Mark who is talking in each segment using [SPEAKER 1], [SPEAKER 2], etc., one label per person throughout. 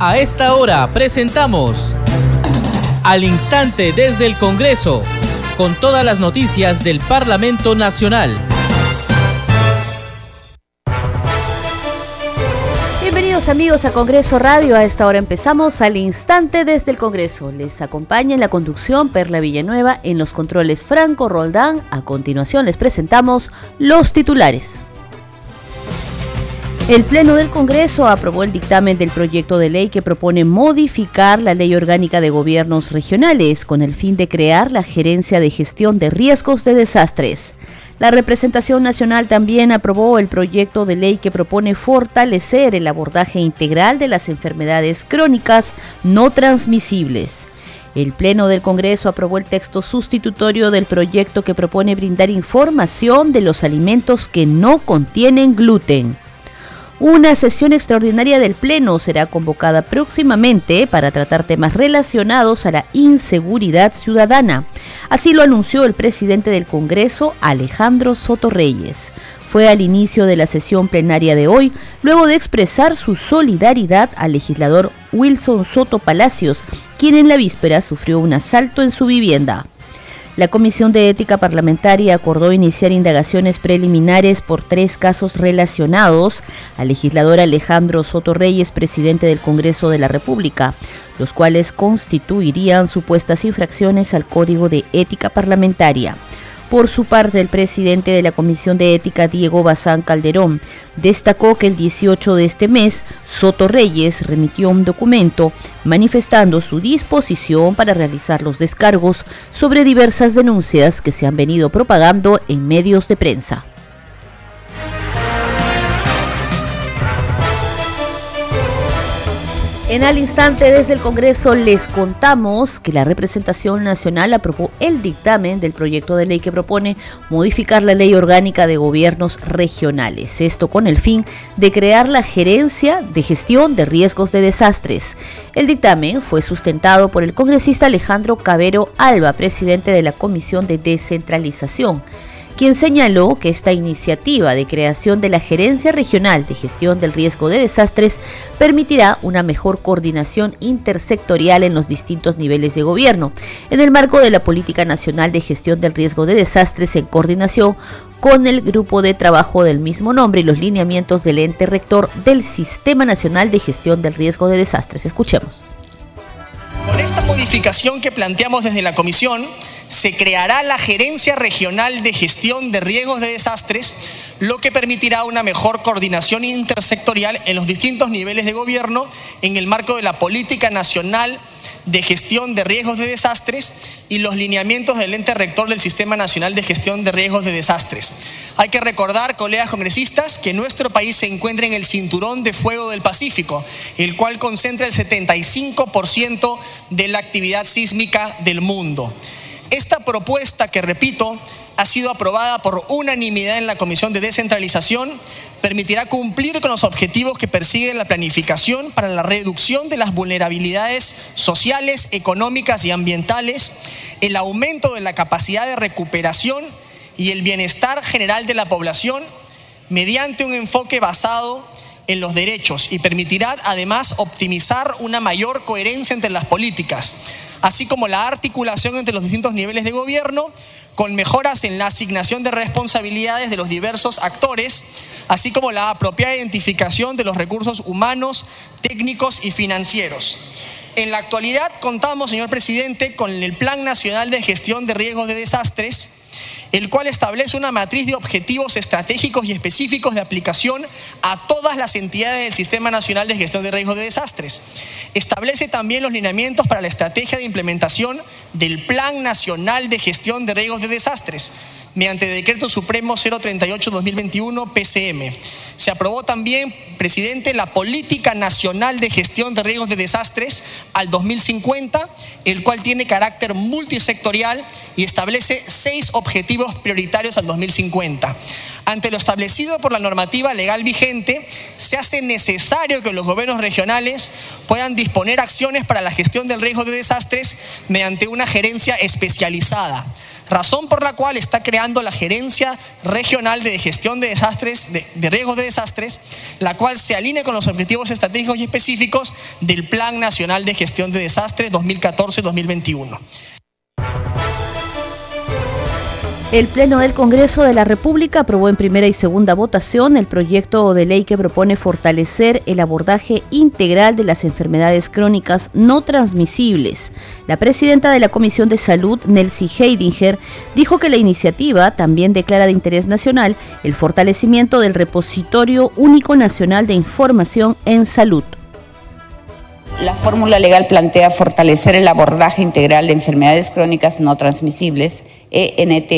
[SPEAKER 1] A esta hora presentamos Al Instante desde el Congreso, con todas las noticias del Parlamento Nacional.
[SPEAKER 2] Bienvenidos amigos a Congreso Radio. A esta hora empezamos al instante desde el Congreso. Les acompaña en la conducción Perla Villanueva, en los controles Franco Roldán. A continuación les presentamos los titulares. El Pleno del Congreso aprobó el dictamen del proyecto de ley que propone modificar la Ley Orgánica de Gobiernos Regionales con el fin de crear la Gerencia de Gestión de Riesgos de Desastres. La representación nacional también aprobó el proyecto de ley que propone fortalecer el abordaje integral de las enfermedades crónicas no transmisibles. El Pleno del Congreso aprobó el texto sustitutorio del proyecto que propone brindar información de los alimentos que no contienen gluten. Una sesión extraordinaria del Pleno será convocada próximamente para tratar temas relacionados a la inseguridad ciudadana. Así lo anunció el presidente del Congreso, Alejandro Soto Reyes. Fue al inicio de la sesión plenaria de hoy, luego de expresar su solidaridad al legislador Wilson Soto Palacios, quien en la víspera sufrió un asalto en su vivienda. La Comisión de Ética Parlamentaria acordó iniciar indagaciones preliminares por tres casos relacionados al legislador Alejandro Soto Reyes, presidente del Congreso de la República, los cuales constituirían supuestas infracciones al Código de Ética Parlamentaria. Por su parte, el presidente de la Comisión de Ética, Diego Bazán Calderón, destacó que el 18 de este mes, Soto Reyes remitió un documento manifestando su disposición para realizar los descargos sobre diversas denuncias que se han venido propagando en medios de prensa. En al instante desde el Congreso les contamos que la representación nacional aprobó el dictamen del proyecto de ley que propone modificar la ley orgánica de gobiernos regionales. Esto con el fin de crear la gerencia de gestión de riesgos de desastres. El dictamen fue sustentado por el congresista Alejandro Cabero Alba, presidente de la Comisión de Descentralización quien señaló que esta iniciativa de creación de la Gerencia Regional de Gestión del Riesgo de Desastres permitirá una mejor coordinación intersectorial en los distintos niveles de gobierno, en el marco de la Política Nacional de Gestión del Riesgo de Desastres en coordinación con el grupo de trabajo del mismo nombre y los lineamientos del ente rector del Sistema Nacional de Gestión del Riesgo de Desastres. Escuchemos.
[SPEAKER 3] Con esta modificación que planteamos desde la Comisión, se creará la Gerencia Regional de Gestión de Riesgos de Desastres, lo que permitirá una mejor coordinación intersectorial en los distintos niveles de gobierno en el marco de la Política Nacional de Gestión de Riesgos de Desastres y los lineamientos del ente rector del Sistema Nacional de Gestión de Riesgos de Desastres. Hay que recordar, colegas congresistas, que nuestro país se encuentra en el cinturón de fuego del Pacífico, el cual concentra el 75% de la actividad sísmica del mundo. Esta propuesta, que repito, ha sido aprobada por unanimidad en la Comisión de Descentralización, permitirá cumplir con los objetivos que persigue la planificación para la reducción de las vulnerabilidades sociales, económicas y ambientales, el aumento de la capacidad de recuperación y el bienestar general de la población mediante un enfoque basado en los derechos y permitirá además optimizar una mayor coherencia entre las políticas así como la articulación entre los distintos niveles de gobierno, con mejoras en la asignación de responsabilidades de los diversos actores, así como la apropiada identificación de los recursos humanos, técnicos y financieros. En la actualidad contamos, señor presidente, con el Plan Nacional de Gestión de Riesgos de Desastres, el cual establece una matriz de objetivos estratégicos y específicos de aplicación a todas las entidades del Sistema Nacional de Gestión de Riesgos de Desastres. Establece también los lineamientos para la estrategia de implementación del Plan Nacional de Gestión de Riesgos de Desastres mediante Decreto Supremo 038-2021 PCM. Se aprobó también, presidente, la Política Nacional de Gestión de Riesgos de Desastres al 2050, el cual tiene carácter multisectorial y establece seis objetivos prioritarios al 2050. Ante lo establecido por la normativa legal vigente, se hace necesario que los gobiernos regionales puedan disponer acciones para la gestión del riesgo de desastres mediante una gerencia especializada razón por la cual está creando la Gerencia Regional de Gestión de Desastres, de, de Riesgos de Desastres, la cual se alinea con los objetivos estratégicos y específicos del Plan Nacional de Gestión de Desastres 2014-2021.
[SPEAKER 2] El Pleno del Congreso de la República aprobó en primera y segunda votación el proyecto de ley que propone fortalecer el abordaje integral de las enfermedades crónicas no transmisibles. La presidenta de la Comisión de Salud, Nelsie Heidinger, dijo que la iniciativa también declara de interés nacional el fortalecimiento del repositorio único nacional de información en salud.
[SPEAKER 4] La fórmula legal plantea fortalecer el abordaje integral de enfermedades crónicas no transmisibles, ENT,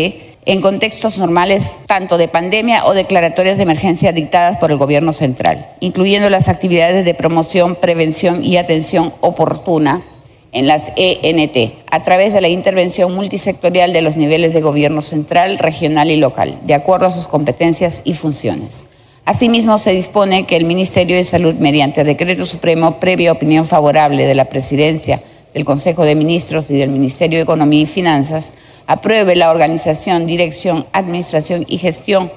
[SPEAKER 4] en contextos normales tanto de pandemia o declaratorias de emergencia dictadas por el Gobierno central, incluyendo las actividades de promoción, prevención y atención oportuna en las ENT, a través de la intervención multisectorial de los niveles de gobierno central, regional y local, de acuerdo a sus competencias y funciones. Asimismo, se dispone que el Ministerio de Salud, mediante decreto supremo, previa opinión favorable de la Presidencia, del Consejo de Ministros y del Ministerio de Economía y Finanzas, apruebe la organización, dirección, administración y gestión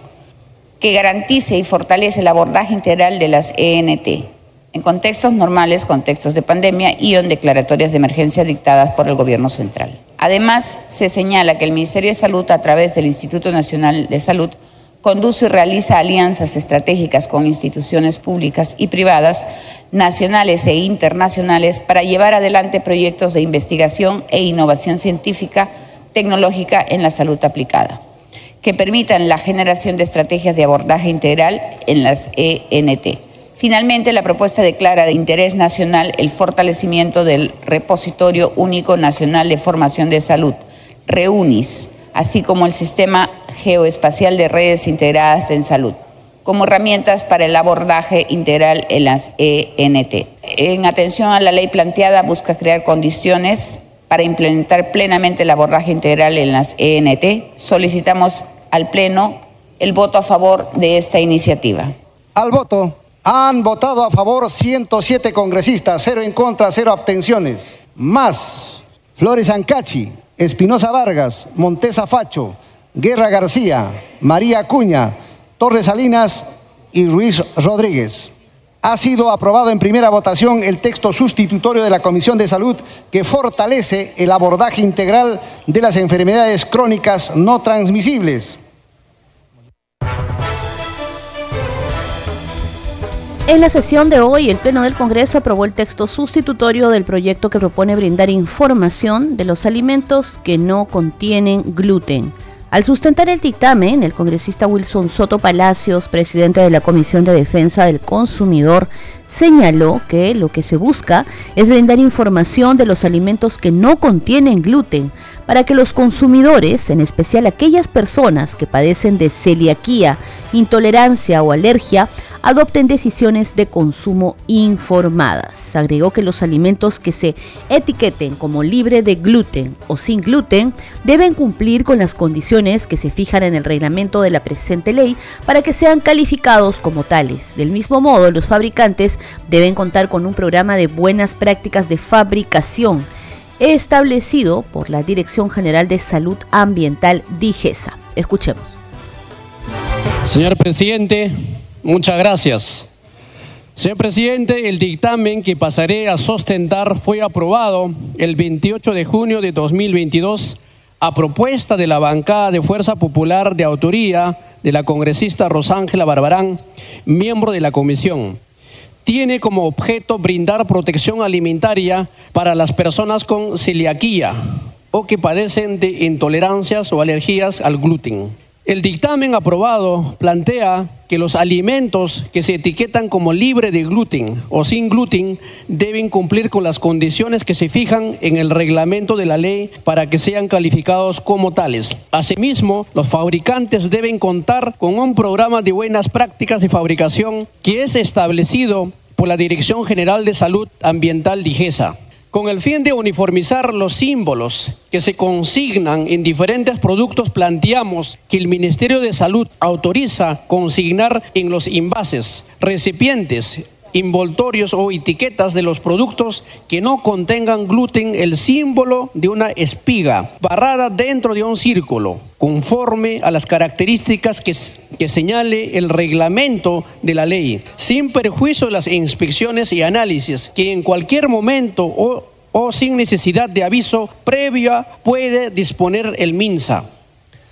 [SPEAKER 4] que garantice y fortalece el abordaje integral de las ENT en contextos normales, contextos de pandemia y en declaratorias de emergencia dictadas por el Gobierno central. Además, se señala que el Ministerio de Salud, a través del Instituto Nacional de Salud, conduce y realiza alianzas estratégicas con instituciones públicas y privadas, nacionales e internacionales, para llevar adelante proyectos de investigación e innovación científica, tecnológica en la salud aplicada, que permitan la generación de estrategias de abordaje integral en las ENT. Finalmente, la propuesta declara de interés nacional el fortalecimiento del Repositorio Único Nacional de Formación de Salud, REUNIS, así como el Sistema Geoespacial de Redes Integradas en Salud, como herramientas para el abordaje integral en las ENT. En atención a la ley planteada, busca crear condiciones para implementar plenamente el abordaje integral en las ENT. Solicitamos al Pleno el voto a favor de esta iniciativa.
[SPEAKER 5] Al voto. Han votado a favor 107 congresistas, cero en contra, cero abstenciones. Más Flores Ancachi, Espinosa Vargas, Montesa Facho, Guerra García, María Acuña, Torres Salinas y Ruiz Rodríguez. Ha sido aprobado en primera votación el texto sustitutorio de la Comisión de Salud que fortalece el abordaje integral de las enfermedades crónicas no transmisibles.
[SPEAKER 2] En la sesión de hoy, el Pleno del Congreso aprobó el texto sustitutorio del proyecto que propone brindar información de los alimentos que no contienen gluten. Al sustentar el dictamen, el congresista Wilson Soto Palacios, presidente de la Comisión de Defensa del Consumidor, señaló que lo que se busca es brindar información de los alimentos que no contienen gluten para que los consumidores, en especial aquellas personas que padecen de celiaquía, intolerancia o alergia, adopten decisiones de consumo informadas. Agregó que los alimentos que se etiqueten como libre de gluten o sin gluten deben cumplir con las condiciones que se fijan en el reglamento de la presente ley para que sean calificados como tales. Del mismo modo, los fabricantes deben contar con un programa de buenas prácticas de fabricación establecido por la Dirección General de Salud Ambiental DIGESA. Escuchemos.
[SPEAKER 6] Señor presidente, muchas gracias. Señor presidente, el dictamen que pasaré a sustentar fue aprobado el 28 de junio de 2022 a propuesta de la bancada de Fuerza Popular de autoría de la congresista Rosángela Barbarán, miembro de la comisión tiene como objeto brindar protección alimentaria para las personas con celiaquía o que padecen de intolerancias o alergias al gluten. El dictamen aprobado plantea que los alimentos que se etiquetan como libre de gluten o sin gluten deben cumplir con las condiciones que se fijan en el reglamento de la ley para que sean calificados como tales. Asimismo, los fabricantes deben contar con un programa de buenas prácticas de fabricación que es establecido por la Dirección General de Salud Ambiental DIGESA con el fin de uniformizar los símbolos que se consignan en diferentes productos, planteamos que el Ministerio de Salud autoriza consignar en los envases, recipientes envoltorios o etiquetas de los productos que no contengan gluten el símbolo de una espiga barrada dentro de un círculo, conforme a las características que, señale el reglamento de la ley, sin perjuicio de las inspecciones y análisis que en cualquier momento o, o sin necesidad de aviso previa puede disponer el MINSA.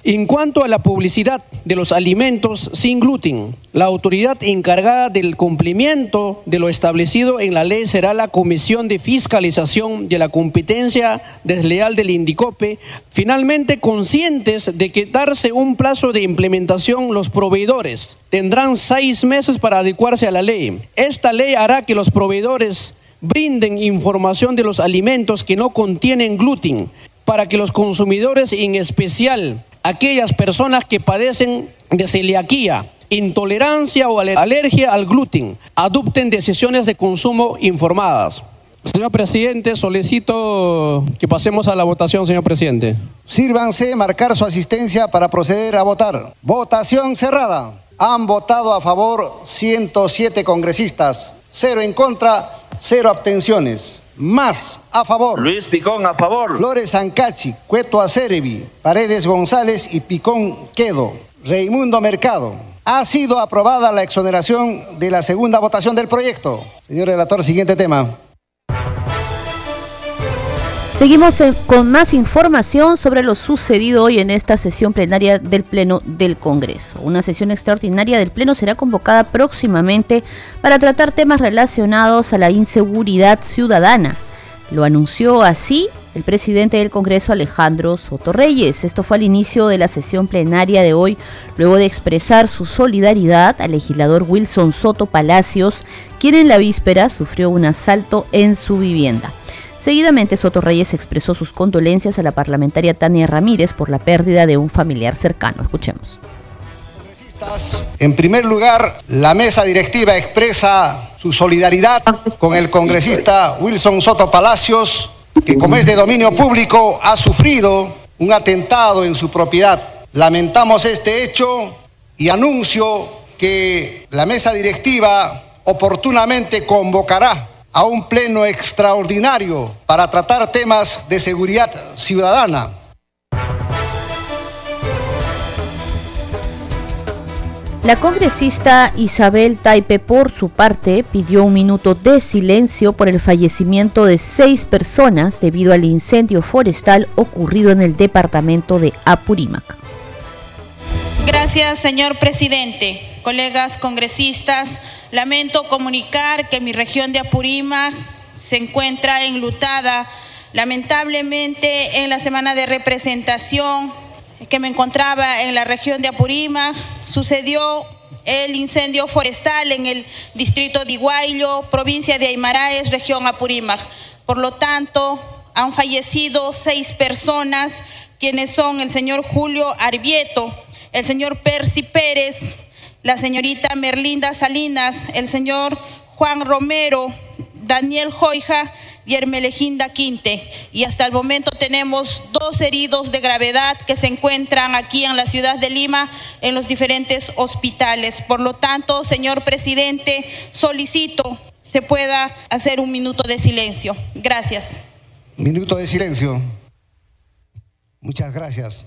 [SPEAKER 6] En cuanto a la publicidad de los alimentos sin gluten, la autoridad encargada del cumplimiento de lo establecido en la ley será la Comisión de Fiscalización de la Competencia Desleal del Indicope. Finalmente, conscientes de que darse un plazo de implementación, los proveedores tendrán seis meses para adecuarse a la ley. Esta ley hará que los proveedores brinden información de los alimentos que no contienen gluten para que los consumidores, en especial aquellas personas que padecen de celiaquía, intolerancia o alergia al gluten, adopten decisiones de consumo informadas. Señor presidente, solicito que pasemos a la votación, señor presidente.
[SPEAKER 5] Sírvanse marcar su asistencia para proceder a votar. Votación cerrada. Han votado a favor 107 congresistas, cero en contra, cero abstenciones. Más a favor.
[SPEAKER 7] Luis Picón a favor.
[SPEAKER 5] Flores Ancachi, Cueto Acerevi, Paredes González y Picón Quedo. Reimundo Mercado. Ha sido aprobada la exoneración de la segunda votación del proyecto. Señor relator, siguiente tema.
[SPEAKER 2] Seguimos con más información sobre lo sucedido hoy en esta sesión plenaria del Pleno del Congreso. Una sesión extraordinaria del Pleno será convocada próximamente para tratar temas relacionados a la inseguridad ciudadana. Lo anunció así el presidente del Congreso Alejandro Soto Reyes. Esto fue al inicio de la sesión plenaria de hoy, luego de expresar su solidaridad al legislador Wilson Soto Palacios, quien en la víspera sufrió un asalto en su vivienda. Seguidamente, Soto Reyes expresó sus condolencias a la parlamentaria Tania Ramírez por la pérdida de un familiar cercano. Escuchemos.
[SPEAKER 5] En primer lugar, la mesa directiva expresa su solidaridad con el congresista Wilson Soto Palacios, que como es de dominio público ha sufrido un atentado en su propiedad. Lamentamos este hecho y anuncio que la mesa directiva oportunamente convocará a un pleno extraordinario para tratar temas de seguridad ciudadana.
[SPEAKER 2] La congresista Isabel Taipe, por su parte, pidió un minuto de silencio por el fallecimiento de seis personas debido al incendio forestal ocurrido en el departamento de Apurímac.
[SPEAKER 8] Gracias, señor presidente. Colegas congresistas, lamento comunicar que mi región de Apurímac se encuentra enlutada. Lamentablemente, en la semana de representación que me encontraba en la región de Apurímac, sucedió el incendio forestal en el distrito de Iguayo, provincia de Aymaraes, región Apurímac. Por lo tanto, han fallecido seis personas, quienes son el señor Julio Arbieto, el señor Percy Pérez, la señorita Merlinda Salinas, el señor Juan Romero, Daniel Joija y Hermeleginda Quinte. Y hasta el momento tenemos dos heridos de gravedad que se encuentran aquí en la ciudad de Lima en los diferentes hospitales. Por lo tanto, señor presidente, solicito se pueda hacer un minuto de silencio. Gracias.
[SPEAKER 5] Minuto de silencio. Muchas gracias.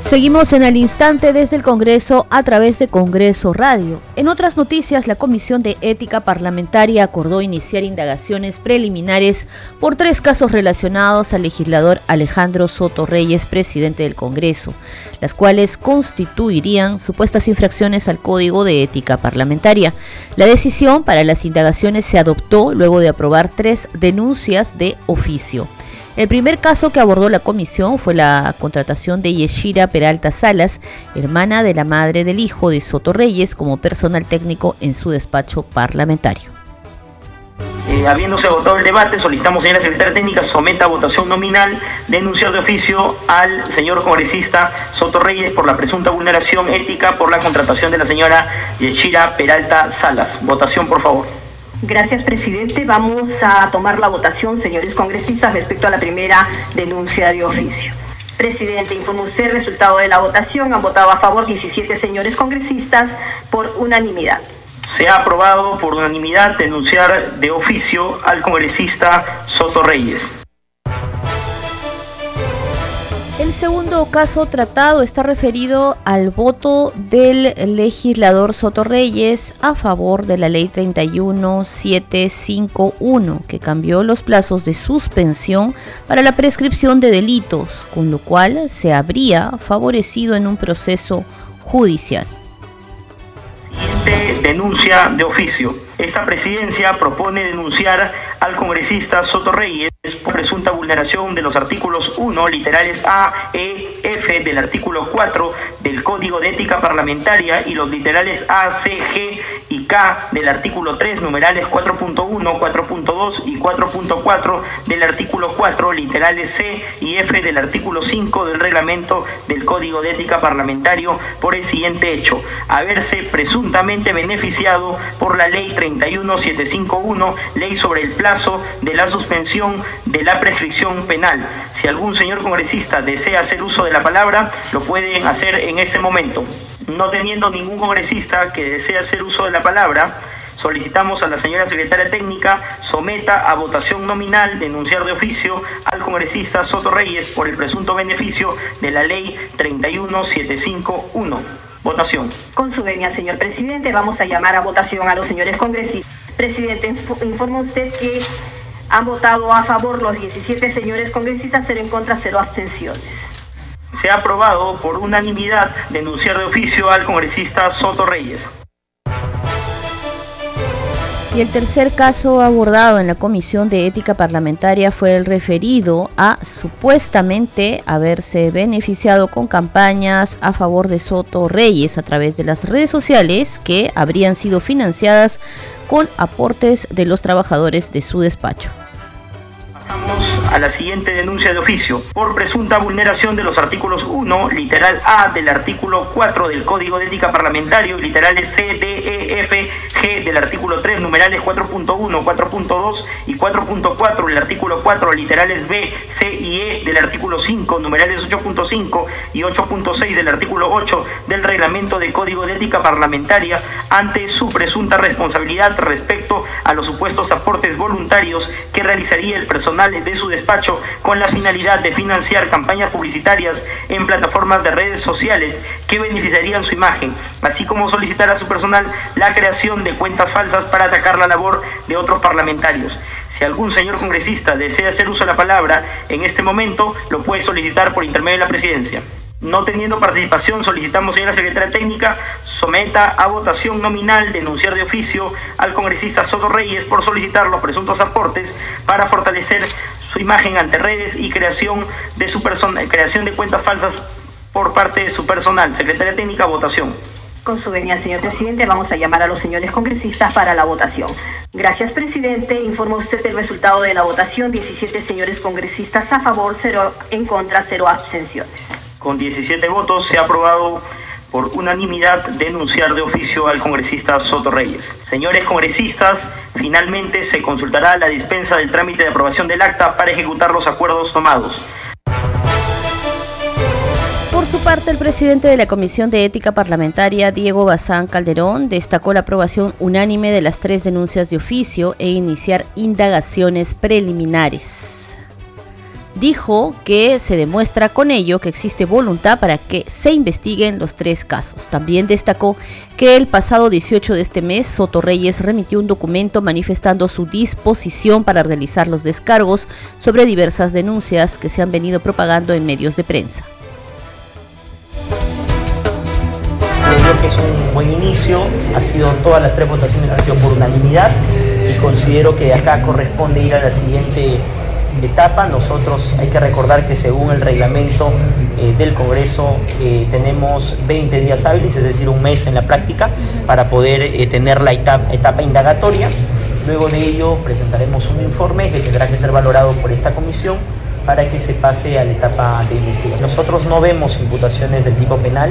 [SPEAKER 2] Seguimos en el instante desde el Congreso a través de Congreso Radio. En otras noticias, la Comisión de Ética Parlamentaria acordó iniciar indagaciones preliminares por tres casos relacionados al legislador Alejandro Soto Reyes, presidente del Congreso, las cuales constituirían supuestas infracciones al Código de Ética Parlamentaria. La decisión para las indagaciones se adoptó luego de aprobar tres denuncias de oficio. El primer caso que abordó la comisión fue la contratación de Yeshira Peralta Salas, hermana de la madre del hijo de Soto Reyes, como personal técnico en su despacho parlamentario.
[SPEAKER 9] Eh, habiéndose agotado el debate, solicitamos, señora secretaria técnica, someta a votación nominal denunciar de oficio al señor congresista Soto Reyes por la presunta vulneración ética por la contratación de la señora Yeshira Peralta Salas. Votación, por favor.
[SPEAKER 10] Gracias, presidente. Vamos a tomar la votación, señores congresistas, respecto a la primera denuncia de oficio. Presidente, informa usted el resultado de la votación. Han votado a favor 17 señores congresistas por unanimidad.
[SPEAKER 9] Se ha aprobado por unanimidad denunciar de oficio al congresista Soto Reyes.
[SPEAKER 2] El segundo caso tratado está referido al voto del legislador Soto Reyes a favor de la ley 31751 que cambió los plazos de suspensión para la prescripción de delitos, con lo cual se habría favorecido en un proceso judicial.
[SPEAKER 9] Denuncia de oficio. Esta presidencia propone denunciar al congresista Soto Reyes por presunta vulneración de los artículos 1, literales A, E, F del artículo 4 del Código de Ética Parlamentaria y los literales A, C, G y K del artículo 3, numerales 4.1, 4.2 y 4.4 del artículo 4, literales C y F del artículo 5 del reglamento del Código de Ética Parlamentario por el siguiente hecho, haberse presuntamente beneficiado por la ley 31751, ley sobre el plazo de la suspensión de la prescripción penal. Si algún señor congresista desea hacer uso de la palabra, lo pueden hacer en este momento. No teniendo ningún congresista que desee hacer uso de la palabra, solicitamos a la señora secretaria técnica someta a votación nominal denunciar de oficio al congresista Soto Reyes por el presunto beneficio de la ley 31751. Votación.
[SPEAKER 10] Con su venia, señor presidente, vamos a llamar a votación a los señores congresistas. Presidente, informa usted que han votado a favor los 17 señores congresistas, cero en contra, cero abstenciones.
[SPEAKER 9] Se ha aprobado por unanimidad denunciar de oficio al congresista Soto Reyes.
[SPEAKER 2] Y el tercer caso abordado en la Comisión de Ética Parlamentaria fue el referido a supuestamente haberse beneficiado con campañas a favor de Soto Reyes a través de las redes sociales que habrían sido financiadas con aportes de los trabajadores de su despacho.
[SPEAKER 9] Pasamos a la siguiente denuncia de oficio. Por presunta vulneración de los artículos 1, literal A del artículo 4 del Código de Ética Parlamentario y literales C, D, E, F, G del artículo 3, numerales 4.1, 4.2 y 4.4 del artículo 4, literales B, C y E del artículo 5, numerales 8.5 y 8.6 del artículo 8 del Reglamento de Código de Ética Parlamentaria ante su presunta responsabilidad respecto a los supuestos aportes voluntarios que realizaría el de su despacho con la finalidad de financiar campañas publicitarias en plataformas de redes sociales que beneficiarían su imagen, así como solicitar a su personal la creación de cuentas falsas para atacar la labor de otros parlamentarios. Si algún señor congresista desea hacer uso de la palabra en este momento, lo puede solicitar por intermedio de la presidencia. No teniendo participación, solicitamos, señora secretaria técnica, someta a votación nominal denunciar de oficio al congresista Soto Reyes por solicitar los presuntos aportes para fortalecer su imagen ante redes y creación de, su persona, creación de cuentas falsas por parte de su personal. Secretaria técnica, votación.
[SPEAKER 10] Con su venia, señor presidente, vamos a llamar a los señores congresistas para la votación. Gracias, presidente. Informa usted el resultado de la votación. 17 señores congresistas a favor, 0 en contra, 0 abstenciones.
[SPEAKER 9] Con 17 votos se ha aprobado por unanimidad denunciar de oficio al congresista Soto Reyes. Señores congresistas, finalmente se consultará la dispensa del trámite de aprobación del acta para ejecutar los acuerdos tomados.
[SPEAKER 2] Por su parte, el presidente de la Comisión de Ética Parlamentaria, Diego Bazán Calderón, destacó la aprobación unánime de las tres denuncias de oficio e iniciar indagaciones preliminares dijo que se demuestra con ello que existe voluntad para que se investiguen los tres casos. También destacó que el pasado 18 de este mes Soto Reyes remitió un documento manifestando su disposición para realizar los descargos sobre diversas denuncias que se han venido propagando en medios de prensa.
[SPEAKER 7] Creo que es un buen inicio, ha sido todas las tres votaciones han sido por unanimidad y considero que acá corresponde ir a la siguiente etapa. Nosotros hay que recordar que según el reglamento eh, del Congreso eh, tenemos 20 días hábiles, es decir, un mes en la práctica para poder eh, tener la etapa, etapa indagatoria. Luego de ello presentaremos un informe que tendrá que ser valorado por esta comisión para que se pase a la etapa de investigación. Nosotros no vemos imputaciones del tipo penal,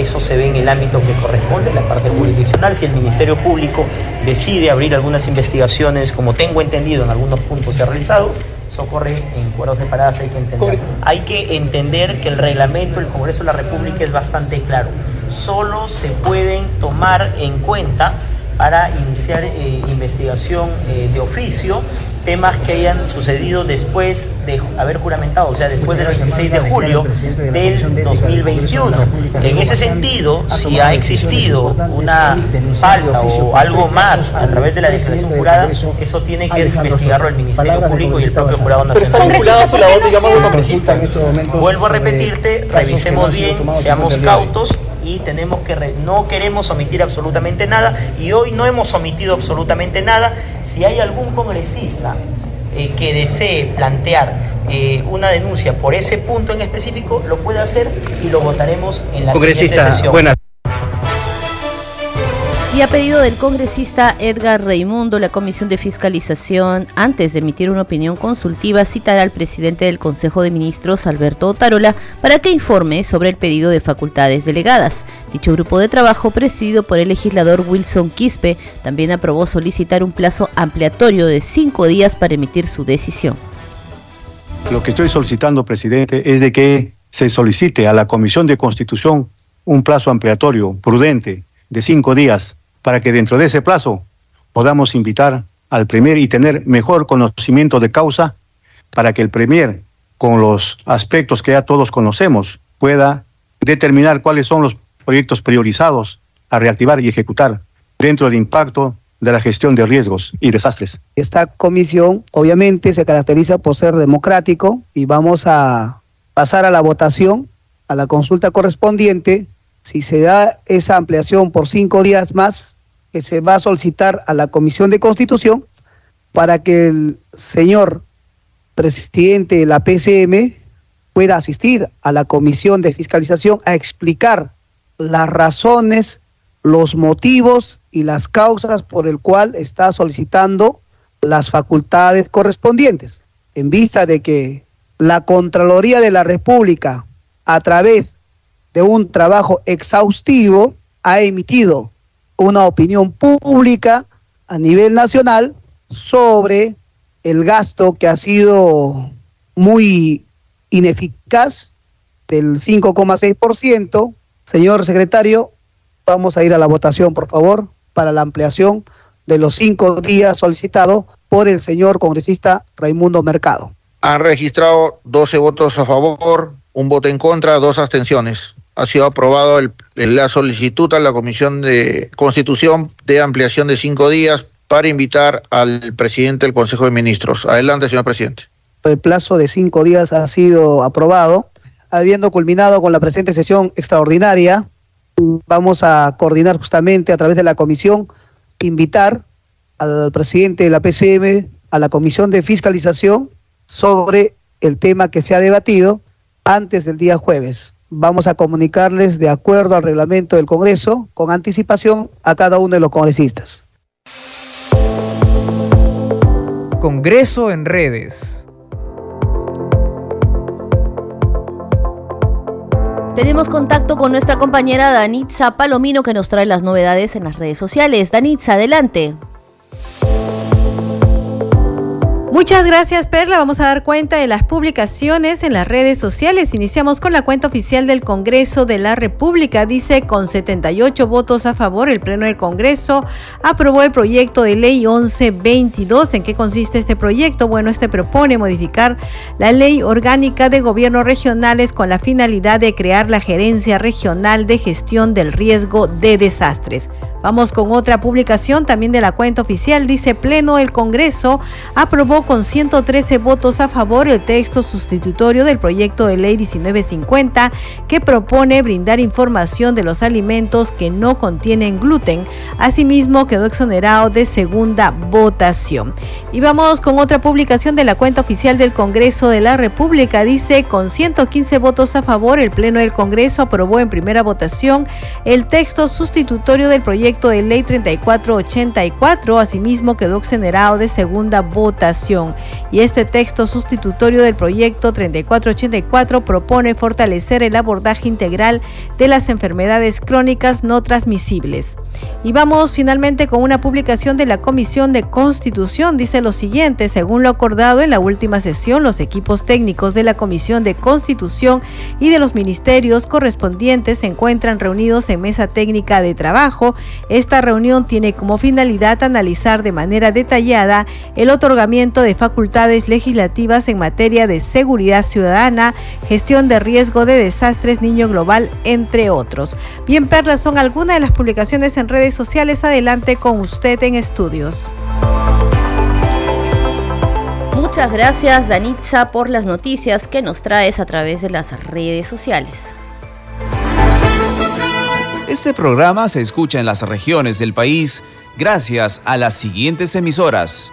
[SPEAKER 7] eso se ve en el ámbito que corresponde, la parte jurisdiccional. Si el Ministerio Público decide abrir algunas investigaciones, como tengo entendido en algunos puntos se ha realizado, eso ocurre en cuerdas separadas, hay que entender. Hay que entender que el reglamento del Congreso de la República es bastante claro. Solo se pueden tomar en cuenta para iniciar eh, investigación eh, de oficio temas que hayan sucedido después de haber juramentado, o sea, después del 26 de julio del 2021. En ese sentido, si ha existido una falta o algo más a través de la declaración jurada, eso tiene que investigarlo el Ministerio Público y el propio Jurado Nacional. Vuelvo a repetirte, revisemos bien, seamos cautos y tenemos que no queremos omitir absolutamente nada y hoy no hemos omitido absolutamente nada. Si hay algún congresista eh, que desee plantear eh, una denuncia por ese punto en específico, lo puede hacer y lo votaremos en la siguiente sesión.
[SPEAKER 2] Y a pedido del congresista Edgar Reimundo, la Comisión de Fiscalización, antes de emitir una opinión consultiva, citará al presidente del Consejo de Ministros, Alberto Otarola, para que informe sobre el pedido de facultades delegadas. Dicho grupo de trabajo, presidido por el legislador Wilson Quispe, también aprobó solicitar un plazo ampliatorio de cinco días para emitir su decisión.
[SPEAKER 11] Lo que estoy solicitando, presidente, es de que se solicite a la Comisión de Constitución un plazo ampliatorio prudente de cinco días para que dentro de ese plazo podamos invitar al Premier y tener mejor conocimiento de causa para que el Premier, con los aspectos que ya todos conocemos, pueda determinar cuáles son los proyectos priorizados a reactivar y ejecutar dentro del impacto de la gestión de riesgos y desastres.
[SPEAKER 12] Esta comisión obviamente se caracteriza por ser democrático y vamos a pasar a la votación, a la consulta correspondiente si se da esa ampliación por cinco días más, que se va a solicitar a la Comisión de Constitución para que el señor presidente de la PCM pueda asistir a la Comisión de Fiscalización a explicar las razones, los motivos y las causas por el cual está solicitando las facultades correspondientes, en vista de que la Contraloría de la República, a través de un trabajo exhaustivo, ha emitido una opinión pública a nivel nacional sobre el gasto que ha sido muy ineficaz del 5,6%. Señor secretario, vamos a ir a la votación, por favor, para la ampliación de los cinco días solicitados por el señor congresista Raimundo Mercado.
[SPEAKER 13] Han registrado 12 votos a favor, un voto en contra, dos abstenciones ha sido aprobado el, la solicitud a la Comisión de Constitución de ampliación de cinco días para invitar al presidente del Consejo de Ministros. Adelante, señor presidente.
[SPEAKER 12] El plazo de cinco días ha sido aprobado. Habiendo culminado con la presente sesión extraordinaria, vamos a coordinar justamente a través de la comisión, invitar al presidente de la PCM, a la comisión de fiscalización sobre el tema que se ha debatido antes del día jueves vamos a comunicarles de acuerdo al reglamento del Congreso con anticipación a cada uno de los congresistas.
[SPEAKER 14] Congreso en redes.
[SPEAKER 2] Tenemos contacto con nuestra compañera Danitza Palomino que nos trae las novedades en las redes sociales. Danitza, adelante.
[SPEAKER 15] Muchas gracias Perla, vamos a dar cuenta de las publicaciones en las redes sociales. Iniciamos con la cuenta oficial del Congreso de la República. Dice con 78 votos a favor, el Pleno del Congreso aprobó el proyecto de ley 1122. ¿En qué consiste este proyecto? Bueno, este propone modificar la ley orgánica de gobiernos regionales con la finalidad de crear la Gerencia Regional de Gestión del Riesgo de Desastres. Vamos con otra publicación también de la cuenta oficial. Dice Pleno del Congreso aprobó con 113 votos a favor el texto sustitutorio del proyecto de ley 1950 que propone brindar información de los alimentos que no contienen gluten. Asimismo, quedó exonerado de segunda votación. Y vamos con otra publicación de la cuenta oficial del Congreso de la República. Dice, con 115 votos a favor, el Pleno del Congreso aprobó en primera votación el texto sustitutorio del proyecto de ley 3484. Asimismo, quedó exonerado de segunda votación. Y este texto sustitutorio del proyecto 3484 propone fortalecer el abordaje integral de las enfermedades crónicas no transmisibles. Y vamos finalmente con una publicación de la Comisión de Constitución. Dice lo siguiente, según lo acordado en la última sesión, los equipos técnicos de la Comisión de Constitución y de los ministerios correspondientes se encuentran reunidos en mesa técnica de trabajo. Esta reunión tiene como finalidad analizar de manera detallada el otorgamiento de facultades legislativas en materia de seguridad ciudadana, gestión de riesgo de desastres, niño global, entre otros. Bien, Perlas, son algunas de las publicaciones en redes sociales. Adelante con usted en estudios.
[SPEAKER 2] Muchas gracias, Danitza, por las noticias que nos traes a través de las redes sociales.
[SPEAKER 16] Este programa se escucha en las regiones del país gracias a las siguientes emisoras.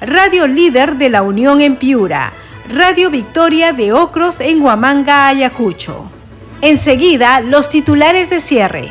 [SPEAKER 15] Radio Líder de la Unión en Piura, Radio Victoria de Ocros en Huamanga, Ayacucho. Enseguida, los titulares de cierre.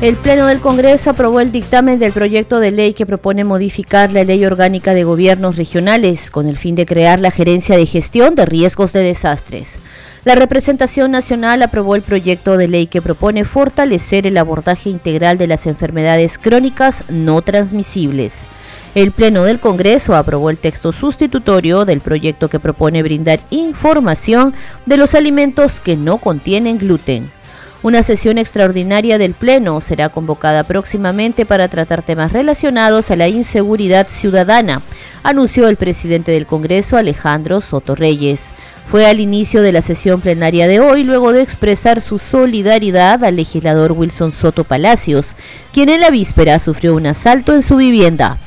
[SPEAKER 2] El Pleno del Congreso aprobó el dictamen del proyecto de ley que propone modificar la Ley Orgánica de Gobiernos Regionales con el fin de crear la Gerencia de Gestión de Riesgos de Desastres. La representación nacional aprobó el proyecto de ley que propone fortalecer el abordaje integral de las enfermedades crónicas no transmisibles. El Pleno del Congreso aprobó el texto sustitutorio del proyecto que propone brindar información de los alimentos que no contienen gluten. Una sesión extraordinaria del Pleno será convocada próximamente para tratar temas relacionados a la inseguridad ciudadana, anunció el presidente del Congreso Alejandro Soto Reyes. Fue al inicio de la sesión plenaria de hoy luego de expresar su solidaridad al legislador Wilson Soto Palacios, quien en la víspera sufrió un asalto en su vivienda.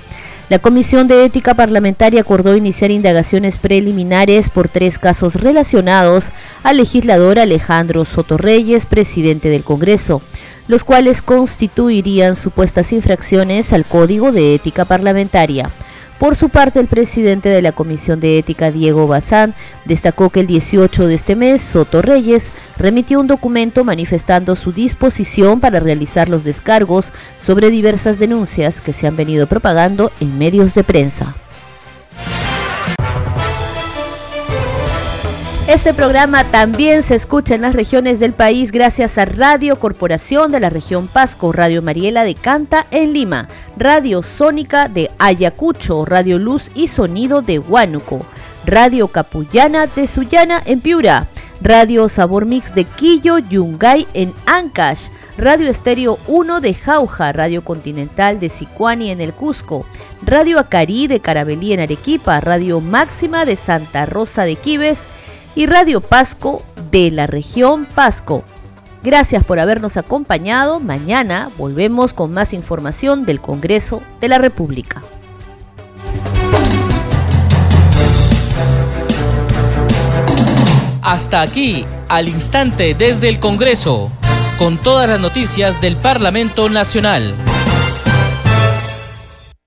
[SPEAKER 2] La Comisión de Ética Parlamentaria acordó iniciar indagaciones preliminares por tres casos relacionados al legislador Alejandro Soto Reyes, presidente del Congreso, los cuales constituirían supuestas infracciones al Código de Ética Parlamentaria. Por su parte, el presidente de la Comisión de Ética, Diego Bazán, destacó que el 18 de este mes, Soto Reyes remitió un documento manifestando su disposición para realizar los descargos sobre diversas denuncias que se han venido propagando en medios de prensa. Este programa también se escucha en las regiones del país gracias a Radio Corporación de la región Pasco, Radio Mariela de Canta en Lima, Radio Sónica de Ayacucho, Radio Luz y Sonido de Huánuco, Radio Capullana de Sullana en Piura, Radio Sabor Mix de Quillo, Yungay en Ancash, Radio Estéreo 1 de Jauja, Radio Continental de Sicuani en el Cusco, Radio Acarí de Carabelí en Arequipa, Radio Máxima de Santa Rosa de Quibes, y Radio Pasco de la región Pasco. Gracias por habernos acompañado. Mañana volvemos con más información del Congreso de la República.
[SPEAKER 1] Hasta aquí, al instante desde el Congreso, con todas las noticias del Parlamento Nacional.